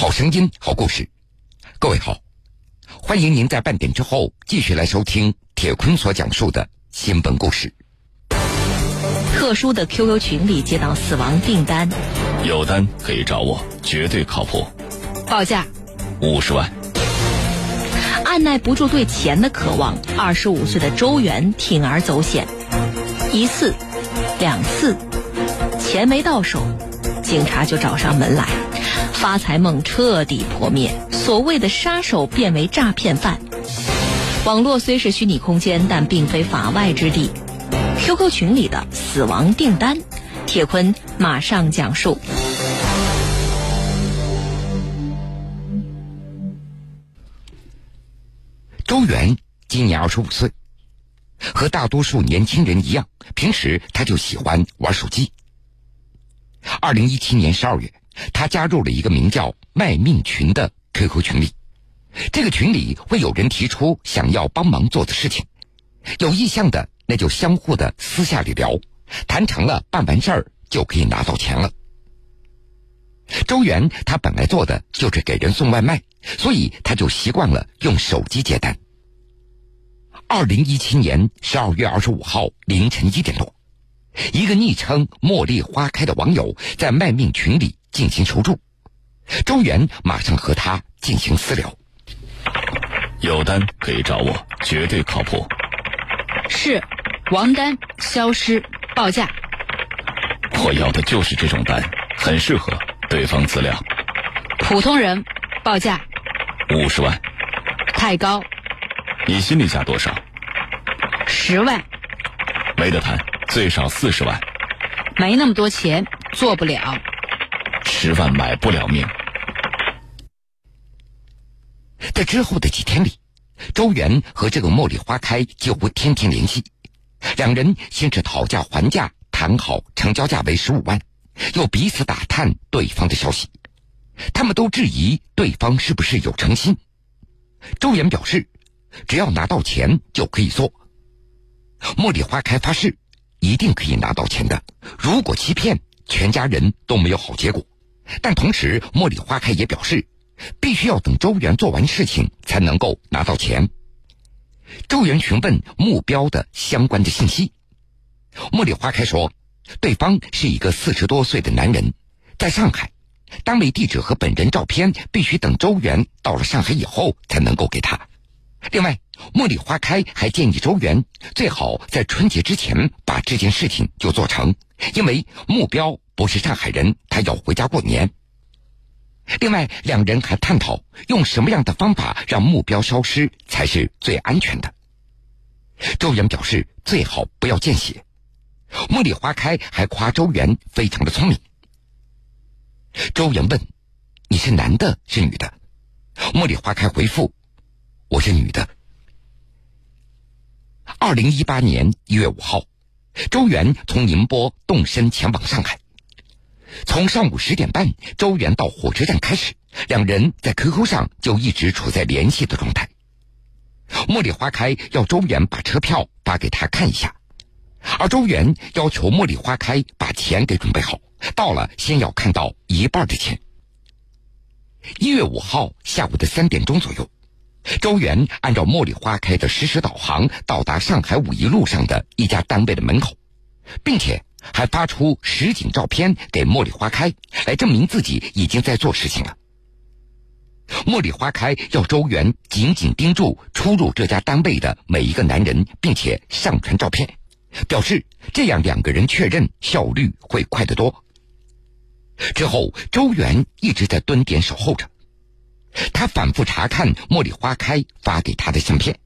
好声音，好故事。各位好，欢迎您在半点之后继续来收听铁坤所讲述的新闻故事。特殊的 QQ 群里接到死亡订单，有单可以找我，绝对靠谱。报价五十万。按耐不住对钱的渴望，二十五岁的周元铤而走险，一次，两次，钱没到手，警察就找上门来，发财梦彻底破灭，所谓的杀手变为诈骗犯。网络虽是虚拟空间，但并非法外之地。QQ 群里的死亡订单，铁坤马上讲述。周元今年二十五岁，和大多数年轻人一样，平时他就喜欢玩手机。二零一七年十二月，他加入了一个名叫“卖命群”的 QQ 群里。这个群里会有人提出想要帮忙做的事情，有意向的那就相互的私下里聊，谈成了办完事儿就可以拿到钱了。周元他本来做的就是给人送外卖，所以他就习惯了用手机接单。二零一七年十二月二十五号凌晨一点多，一个昵称“茉莉花开”的网友在卖命群里进行求助，周元马上和他进行私聊。有单可以找我，绝对靠谱。是，王丹消失，报价。我要的就是这种单，很适合。对方资料，普通人，报价五十万，太高。你心里价多少？十万，没得谈，最少四十万。没那么多钱，做不了。十万买不了命。在之后的几天里，周元和这个茉莉花开几乎天天联系，两人先是讨价还价，谈好成交价为十五万。又彼此打探对方的消息，他们都质疑对方是不是有诚心。周元表示，只要拿到钱就可以做。茉莉花开发誓，一定可以拿到钱的。如果欺骗，全家人都没有好结果。但同时，茉莉花开也表示，必须要等周元做完事情才能够拿到钱。周元询问目标的相关的信息，茉莉花开说。对方是一个四十多岁的男人，在上海，单位地址和本人照片必须等周元到了上海以后才能够给他。另外，茉莉花开还建议周元最好在春节之前把这件事情就做成，因为目标不是上海人，他要回家过年。另外，两人还探讨用什么样的方法让目标消失才是最安全的。周元表示最好不要见血。茉莉花开还夸周元非常的聪明。周元问：“你是男的，是女的？”茉莉花开回复：“我是女的。”二零一八年一月五号，周元从宁波动身前往上海。从上午十点半，周元到火车站开始，两人在 QQ 上就一直处在联系的状态。茉莉花开要周元把车票发给他看一下。而周元要求茉莉花开把钱给准备好，到了先要看到一半的钱。一月五号下午的三点钟左右，周元按照茉莉花开的实时导航到达上海五一路上的一家单位的门口，并且还发出实景照片给茉莉花开，来证明自己已经在做事情了。茉莉花开要周元紧紧盯住出入这家单位的每一个男人，并且上传照片。表示这样两个人确认效率会快得多。之后，周元一直在蹲点守候着，他反复查看茉莉花开发给他的相片，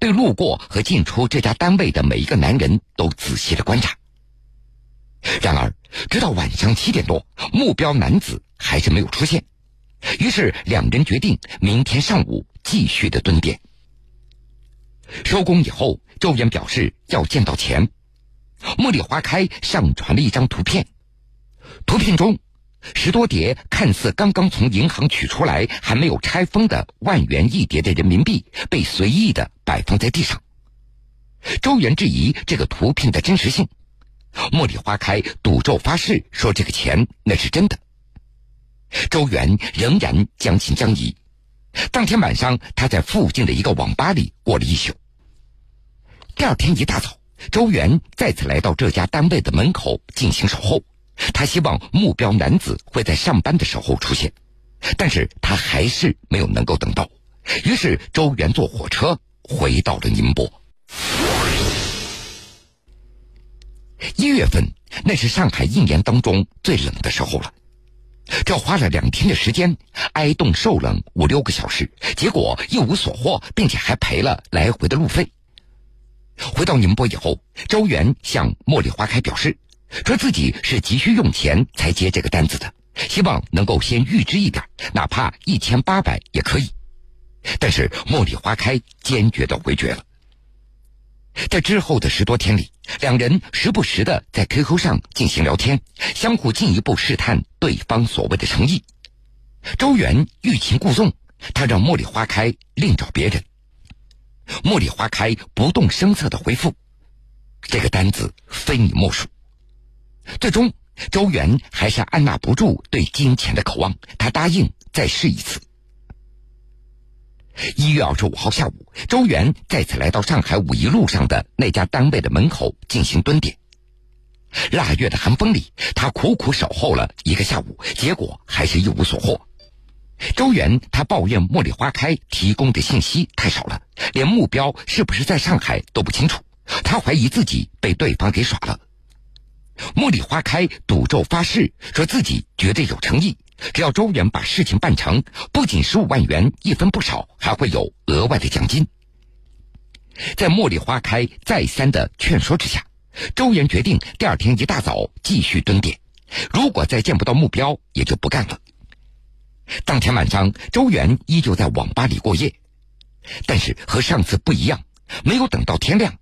对路过和进出这家单位的每一个男人都仔细的观察。然而，直到晚上七点多，目标男子还是没有出现，于是两人决定明天上午继续的蹲点。收工以后。周岩表示要见到钱。茉莉花开上传了一张图片，图片中十多叠看似刚刚从银行取出来还没有拆封的万元一叠的人民币被随意的摆放在地上。周元质疑这个图片的真实性，茉莉花开赌咒发誓说这个钱那是真的。周元仍然将信将疑。当天晚上，他在附近的一个网吧里过了一宿。第二天一大早，周元再次来到这家单位的门口进行守候。他希望目标男子会在上班的时候出现，但是他还是没有能够等到。于是，周元坐火车回到了宁波。一月份，那是上海一年当中最冷的时候了。这花了两天的时间，挨冻受冷五六个小时，结果一无所获，并且还赔了来回的路费。回到宁波以后，周元向茉莉花开表示，说自己是急需用钱才接这个单子的，希望能够先预支一点，哪怕一千八百也可以。但是茉莉花开坚决的回绝了。在之后的十多天里，两人时不时的在 QQ 上进行聊天，相互进一步试探对方所谓的诚意。周元欲擒故纵，他让茉莉花开另找别人。茉莉花开不动声色的回复：“这个单子非你莫属。”最终，周元还是按捺不住对金钱的渴望，他答应再试一次。一月二十五号下午，周元再次来到上海五一路上的那家单位的门口进行蹲点。腊月的寒风里，他苦苦守候了一个下午，结果还是一无所获。周元他抱怨茉莉花开提供的信息太少了，连目标是不是在上海都不清楚。他怀疑自己被对方给耍了。茉莉花开赌咒发誓，说自己绝对有诚意。只要周元把事情办成，不仅十五万元一分不少，还会有额外的奖金。在茉莉花开再三的劝说之下，周元决定第二天一大早继续蹲点。如果再见不到目标，也就不干了。当天晚上，周元依旧在网吧里过夜，但是和上次不一样，没有等到天亮。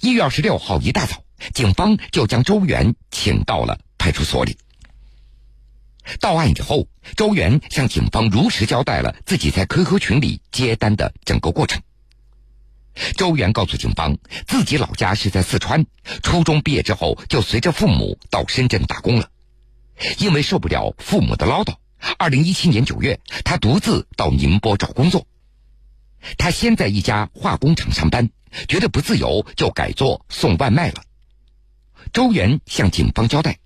一月二十六号一大早，警方就将周元请到了派出所里。到案以后，周元向警方如实交代了自己在 QQ 群里接单的整个过程。周元告诉警方，自己老家是在四川，初中毕业之后就随着父母到深圳打工了。因为受不了父母的唠叨，二零一七年九月，他独自到宁波找工作。他先在一家化工厂上班，觉得不自由，就改做送外卖了。周元向警方交代。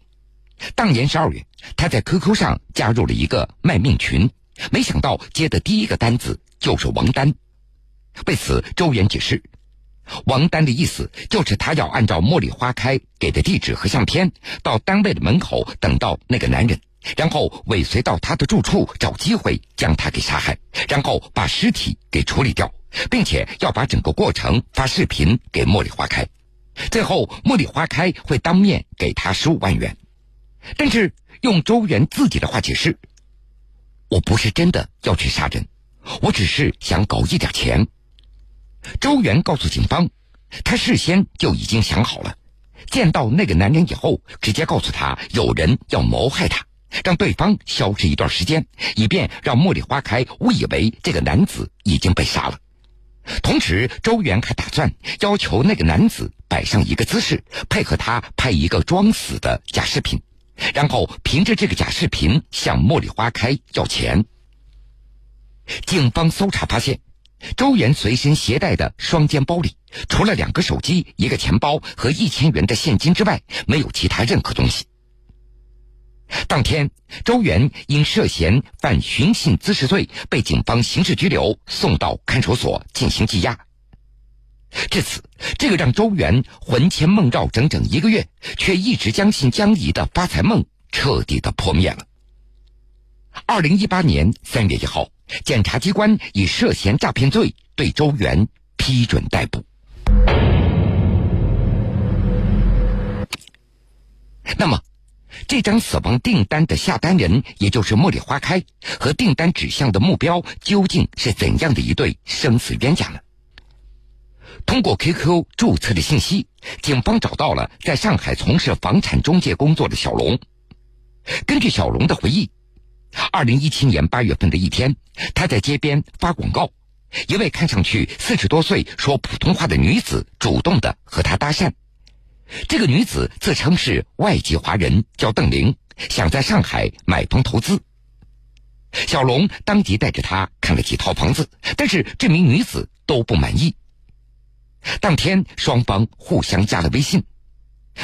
当年十二月，他在 QQ 上加入了一个卖命群，没想到接的第一个单子就是王丹。为此，周元解释，王丹的意思就是他要按照茉莉花开给的地址和相片，到单位的门口等到那个男人，然后尾随到他的住处，找机会将他给杀害，然后把尸体给处理掉，并且要把整个过程发视频给茉莉花开，最后茉莉花开会当面给他十五万元。但是用周元自己的话解释，我不是真的要去杀人，我只是想搞一点钱。周元告诉警方，他事先就已经想好了，见到那个男人以后，直接告诉他有人要谋害他，让对方消失一段时间，以便让茉莉花开误以为这个男子已经被杀了。同时，周元还打算要求那个男子摆上一个姿势，配合他拍一个装死的假视频。然后凭着这个假视频向茉莉花开要钱。警方搜查发现，周元随身携带的双肩包里，除了两个手机、一个钱包和一千元的现金之外，没有其他任何东西。当天，周元因涉嫌犯寻衅滋事罪，被警方刑事拘留，送到看守所进行羁押。至此，这个让周元魂牵梦绕整整一个月，却一直将信将疑的发财梦彻底的破灭了。二零一八年三月一号，检察机关以涉嫌诈骗罪对周元批准逮捕。那么，这张死亡订单的下单人，也就是茉莉花开，和订单指向的目标，究竟是怎样的一对生死冤家呢？通过 QQ 注册的信息，警方找到了在上海从事房产中介工作的小龙。根据小龙的回忆，二零一七年八月份的一天，他在街边发广告，一位看上去四十多岁、说普通话的女子主动的和他搭讪。这个女子自称是外籍华人，叫邓玲，想在上海买房投资。小龙当即带着她看了几套房子，但是这名女子都不满意。当天双方互相加了微信，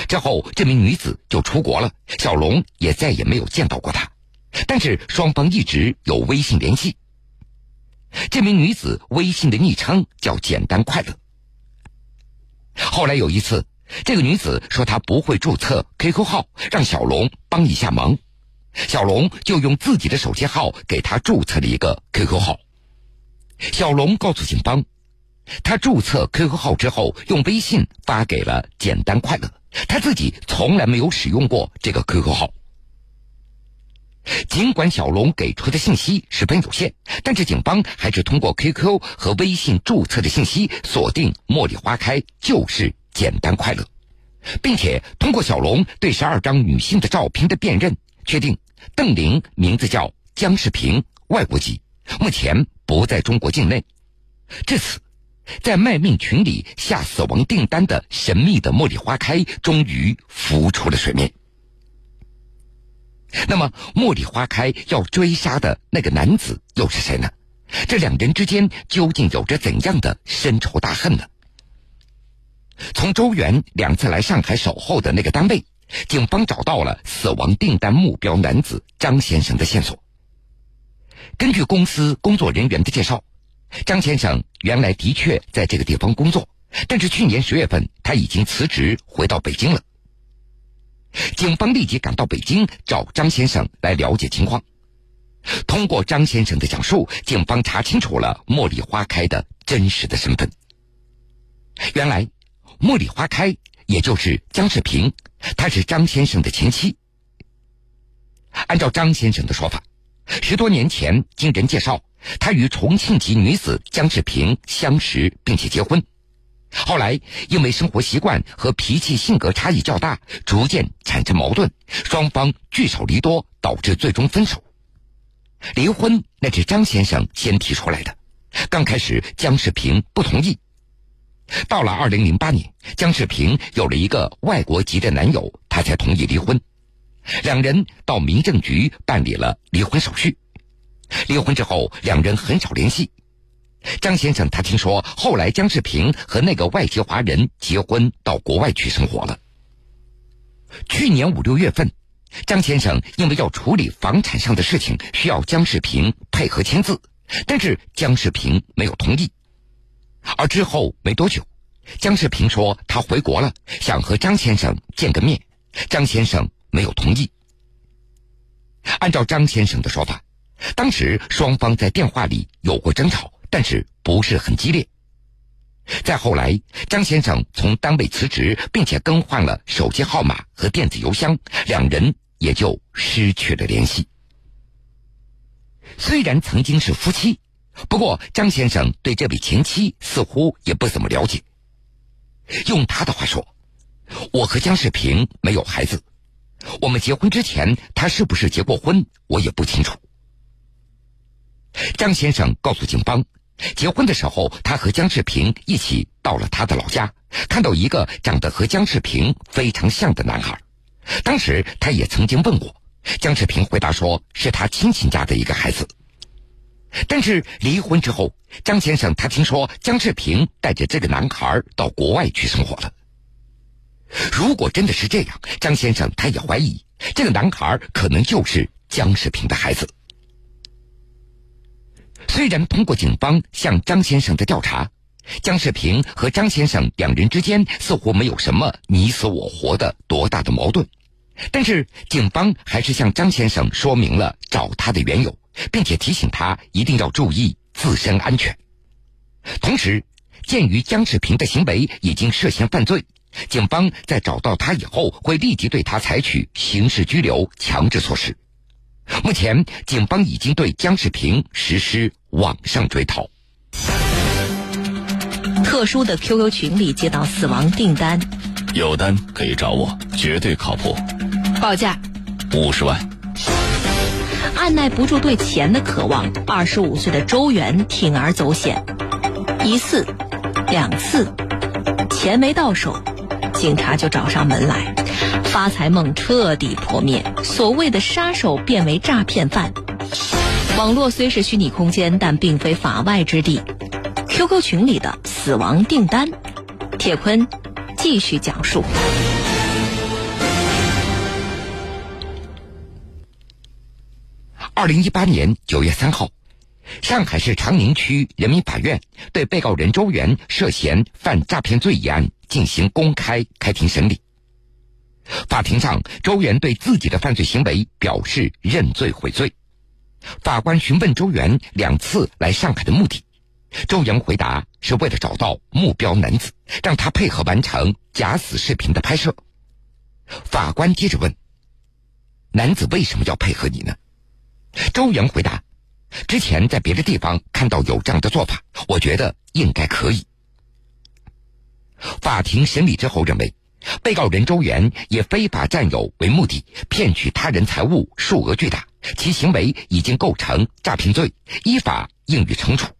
之后这名女子就出国了，小龙也再也没有见到过她。但是双方一直有微信联系。这名女子微信的昵称叫“简单快乐”。后来有一次，这个女子说她不会注册 QQ 号，让小龙帮一下忙。小龙就用自己的手机号给她注册了一个 QQ 号。小龙告诉警方，他注册 QQ 号之后，用微信发给了“简单快乐”，他自己从来没有使用过这个 QQ 号。尽管小龙给出的信息十分有限，但是警方还是通过 QQ 和微信注册的信息锁定“茉莉花开”就是简单快乐，并且通过小龙对十二张女性的照片的辨认，确定邓玲名字叫姜世平，外国籍，目前不在中国境内。至此，在卖命群里下死亡订单的神秘的“茉莉花开”终于浮出了水面。那么，茉莉花开要追杀的那个男子又是谁呢？这两人之间究竟有着怎样的深仇大恨呢？从周元两次来上海守候的那个单位，警方找到了死亡订单目标男子张先生的线索。根据公司工作人员的介绍，张先生原来的确在这个地方工作，但是去年十月份他已经辞职回到北京了。警方立即赶到北京找张先生来了解情况。通过张先生的讲述，警方查清楚了茉莉花开的真实的身份。原来，茉莉花开也就是姜世平，她是张先生的前妻。按照张先生的说法，十多年前经人介绍，他与重庆籍女子姜世平相识并且结婚。后来，因为生活习惯和脾气性格差异较大，逐渐产生矛盾，双方聚少离多，导致最终分手。离婚那是张先生先提出来的，刚开始姜世平不同意。到了二零零八年，姜世平有了一个外国籍的男友，他才同意离婚。两人到民政局办理了离婚手续。离婚之后，两人很少联系。张先生，他听说后来姜世平和那个外籍华人结婚，到国外去生活了。去年五六月份，张先生因为要处理房产上的事情，需要姜世平配合签字，但是姜世平没有同意。而之后没多久，姜世平说他回国了，想和张先生见个面，张先生没有同意。按照张先生的说法，当时双方在电话里有过争吵。但是不是很激烈。再后来，张先生从单位辞职，并且更换了手机号码和电子邮箱，两人也就失去了联系。虽然曾经是夫妻，不过张先生对这位前妻似乎也不怎么了解。用他的话说：“我和姜世平没有孩子，我们结婚之前他是不是结过婚，我也不清楚。”张先生告诉警方。结婚的时候，他和姜世平一起到了他的老家，看到一个长得和姜世平非常像的男孩。当时他也曾经问过，姜世平回答说是他亲戚家的一个孩子。但是离婚之后，张先生他听说姜世平带着这个男孩到国外去生活了。如果真的是这样，张先生他也怀疑这个男孩可能就是姜世平的孩子。虽然通过警方向张先生的调查，姜世平和张先生两人之间似乎没有什么你死我活的多大的矛盾，但是警方还是向张先生说明了找他的缘由，并且提醒他一定要注意自身安全。同时，鉴于姜世平的行为已经涉嫌犯罪，警方在找到他以后会立即对他采取刑事拘留强制措施。目前，警方已经对姜世平实施网上追逃。特殊的 QQ 群里接到死亡订单，有单可以找我，绝对靠谱。报价五十万。按耐不住对钱的渴望，二十五岁的周元铤而走险，一次、两次，钱没到手，警察就找上门来。发财梦彻底破灭，所谓的杀手变为诈骗犯。网络虽是虚拟空间，但并非法外之地。QQ 群里的死亡订单，铁坤继续讲述。二零一八年九月三号。上海市长宁区人民法院对被告人周元涉嫌犯诈骗罪一案进行公开开庭审理。法庭上，周元对自己的犯罪行为表示认罪悔罪。法官询问周元两次来上海的目的，周元回答是为了找到目标男子，让他配合完成假死视频的拍摄。法官接着问：“男子为什么要配合你呢？”周元回答。之前在别的地方看到有这样的做法，我觉得应该可以。法庭审理之后认为，被告人周元以非法占有为目的骗取他人财物数额巨大，其行为已经构成诈骗罪，依法应予惩处。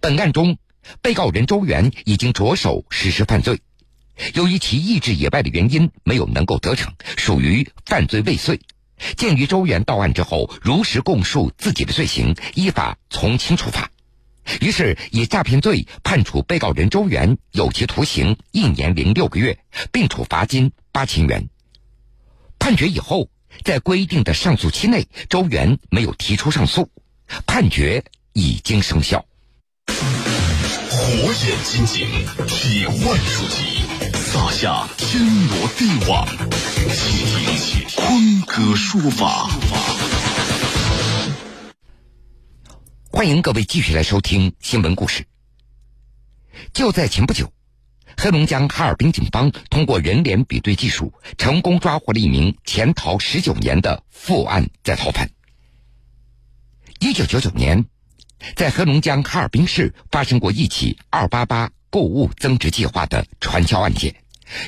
本案中，被告人周元已经着手实施犯罪，由于其意志野外的原因没有能够得逞，属于犯罪未遂。鉴于周元到案之后如实供述自己的罪行，依法从轻处罚，于是以诈骗罪判处被告人周元有期徒刑一年零六个月，并处罚金八千元。判决以后，在规定的上诉期内，周元没有提出上诉，判决已经生效。火眼金睛，铁腕出击，撒下天罗地网，倾听坤哥说法。欢迎各位继续来收听新闻故事。就在前不久，黑龙江哈尔滨警方通过人脸比对技术，成功抓获了一名潜逃十九年的负案在逃犯。一九九九年。在黑龙江哈尔滨市发生过一起“二八八”购物增值计划的传销案件，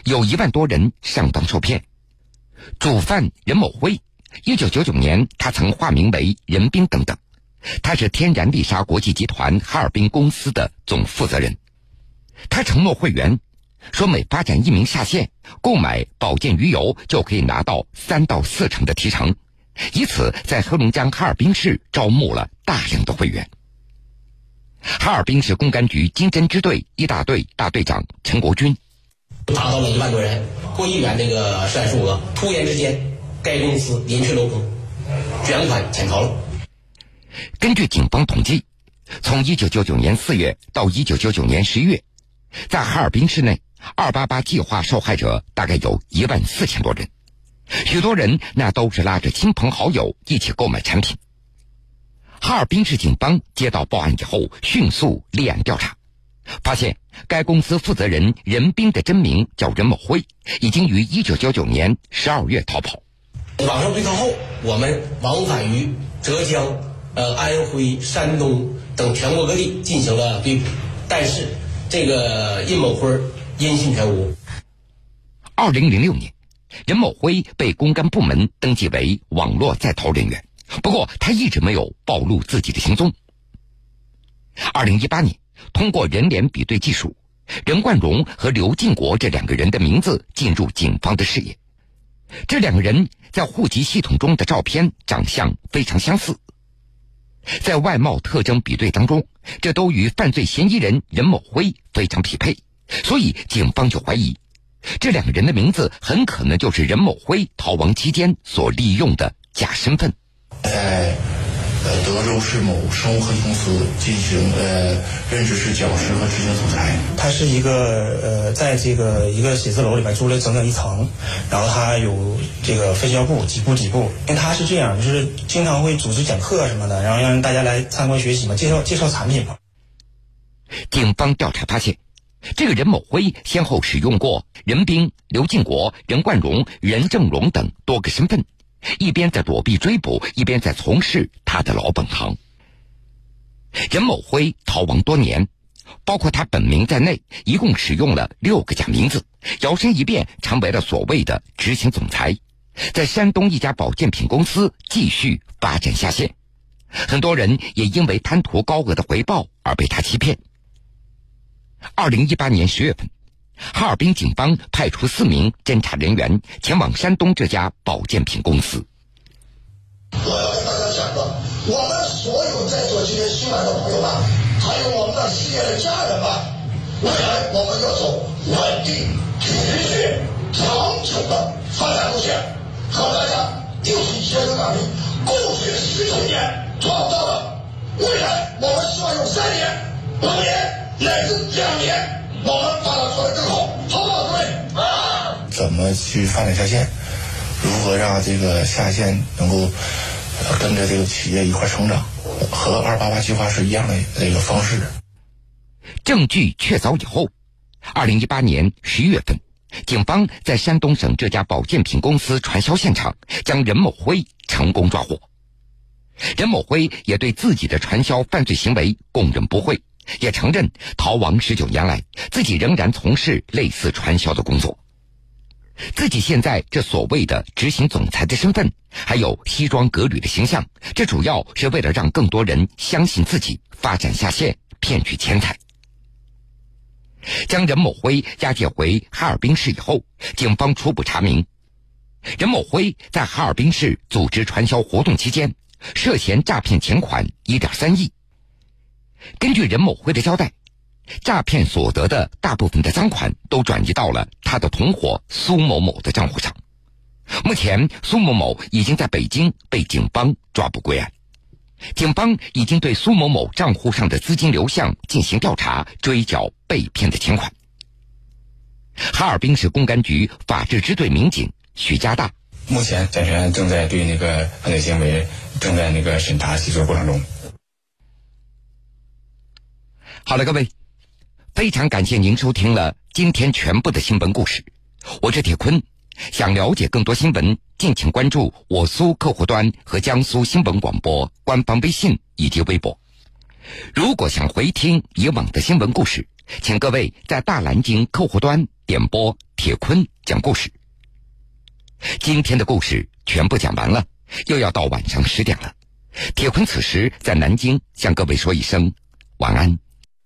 有一万多人上当受骗。主犯任某辉，一九九九年他曾化名为任兵等等，他是天然丽莎国际集团哈尔滨公司的总负责人。他承诺会员，说每发展一名下线，购买保健鱼油就可以拿到三到四成的提成，以此在黑龙江哈尔滨市招募了大量的会员。哈尔滨市公安局经侦支队一大队大队长陈国军，达到了一万多人，过亿元这个涉案数额。突然之间，该公司临去楼空，卷款潜逃了。根据警方统计，从一九九九年四月到一九九九年十一月，在哈尔滨市内，二八八计划受害者大概有一万四千多人，许多人那都是拉着亲朋好友一起购买产品。哈尔滨市警方接到报案以后，迅速立案调查，发现该公司负责人任兵的真名叫任某辉，已经于一九九九年十二月逃跑。网上追逃后，我们往返于浙江、呃安徽、山东等全国各地进行了追捕，但是这个任某辉音信全无。二零零六年，任某辉被公安部门登记为网络在逃人员。不过，他一直没有暴露自己的行踪。二零一八年，通过人脸比对技术，任冠荣和刘进国这两个人的名字进入警方的视野。这两个人在户籍系统中的照片长相非常相似，在外貌特征比对当中，这都与犯罪嫌疑人任某辉非常匹配，所以警方就怀疑，这两个人的名字很可能就是任某辉逃亡期间所利用的假身份。德州市某生物科技公司进行呃任职是讲师和执行总裁。他是一个呃在这个一个写字楼里面租了整整一层，然后他有这个分销部几部几部。因为他是这样，就是经常会组织讲课什么的，然后让大家来参观学习嘛，介绍介绍产品嘛。警方调查发现，这个任某辉先后使用过任兵、刘进国、任冠荣、任正荣等多个身份。一边在躲避追捕，一边在从事他的老本行。任某辉逃亡多年，包括他本名在内，一共使用了六个假名字，摇身一变成为了所谓的执行总裁，在山东一家保健品公司继续发展下线。很多人也因为贪图高额的回报而被他欺骗。二零一八年十月份。哈尔滨警方派出四名侦查人员前往山东这家保健品公司。我要跟大家讲个我们所有在座今天新来的朋友们，还有我们的事业的家人们，未来我们要走稳定、持续、长久的发展路线，和大家一起携手打拼，共学十九年，创造了未来。我们希望用三年、五年乃至两年，我们把它做得更好，好不好，各位？啊！怎么去发展下线？如何让这个下线能够跟着这个企业一块成长？和二八八计划是一样的那个方式。证据确凿以后，二零一八年十一月份，警方在山东省这家保健品公司传销现场将任某辉成功抓获。任某辉也对自己的传销犯罪行为供认不讳，也承认逃亡十九年来，自己仍然从事类似传销的工作。自己现在这所谓的执行总裁的身份，还有西装革履的形象，这主要是为了让更多人相信自己，发展下线，骗取钱财。将任某辉押解回哈尔滨市以后，警方初步查明，任某辉在哈尔滨市组织传销活动期间，涉嫌诈骗钱款一点三亿。根据任某辉的交代。诈骗所得的大部分的赃款都转移到了他的同伙苏某某的账户上。目前，苏某某已经在北京被警方抓捕归案。警方已经对苏某某账户上的资金流向进行调查，追缴被骗的钱款。哈尔滨市公安局法制支队民警徐家大，目前检察院正在对那个犯罪行为正在那个审查起诉过程中。好了，各位。非常感谢您收听了今天全部的新闻故事，我是铁坤。想了解更多新闻，敬请关注我苏客户端和江苏新闻广播官方微信以及微博。如果想回听以往的新闻故事，请各位在大蓝鲸客户端点播铁坤讲故事。今天的故事全部讲完了，又要到晚上十点了。铁坤此时在南京向各位说一声晚安。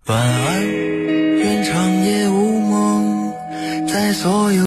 晚安。愿长夜无梦，在所有。